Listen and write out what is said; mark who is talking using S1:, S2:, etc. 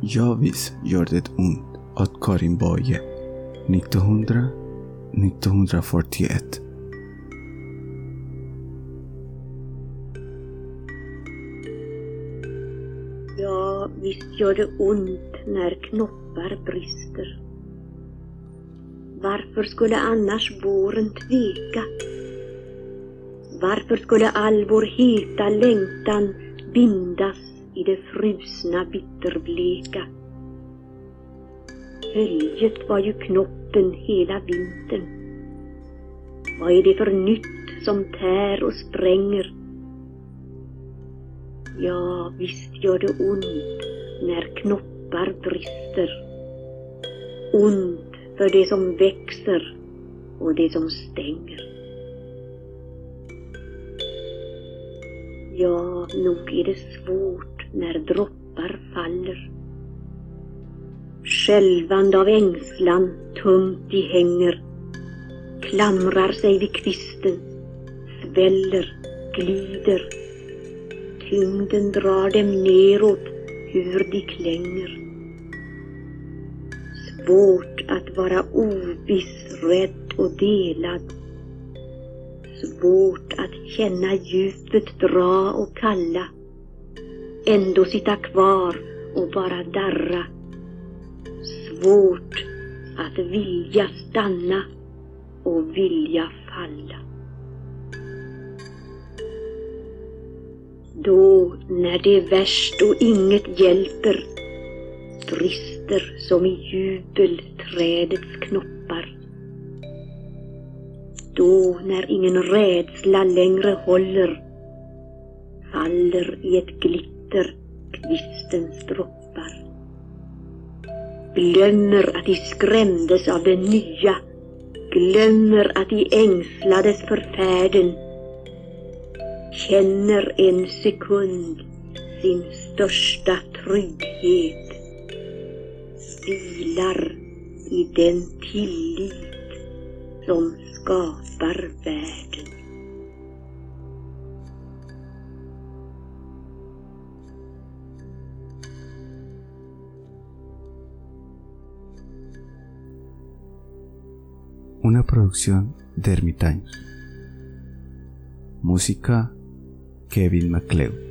S1: Ja visst gör det ont åt Karin Boye 1900 1941
S2: Ja, visst gör det ont när knoppar brister. Varför skulle annars våren tveka? Varför skulle all vår heta längtan bindas i det frusna bitterbleka? Höljet var ju knoppen hela vintern. Vad är det för nytt som tär och spränger? Ja, visst gör det ont när knoppar brister. Ont för det som växer och det som stänger. Ja, nog är det svårt när droppar faller. Skälvande av ängslan tungt de hänger, klamrar sig vid kvisten, sväller, glider. Tyngden drar dem neråt hur de klänger. Svårt att vara oviss, rädd och delad. Svårt att känna djupet dra och kalla. Ändå sitta kvar och bara darra. Svårt att vilja stanna och vilja falla. Då, när det är värst och inget hjälper, brister som i jubel trädets knoppar. Då, när ingen rädsla längre håller, faller i ett glitter kvistens droppar. Glömmer att de skrämdes av det nya, glömmer att de ängslades för färden, känner en sekund sin största trygghet, vilar i den tillit som skapar världen.
S1: Una producción de ermitaños. Música Kevin MacLeod.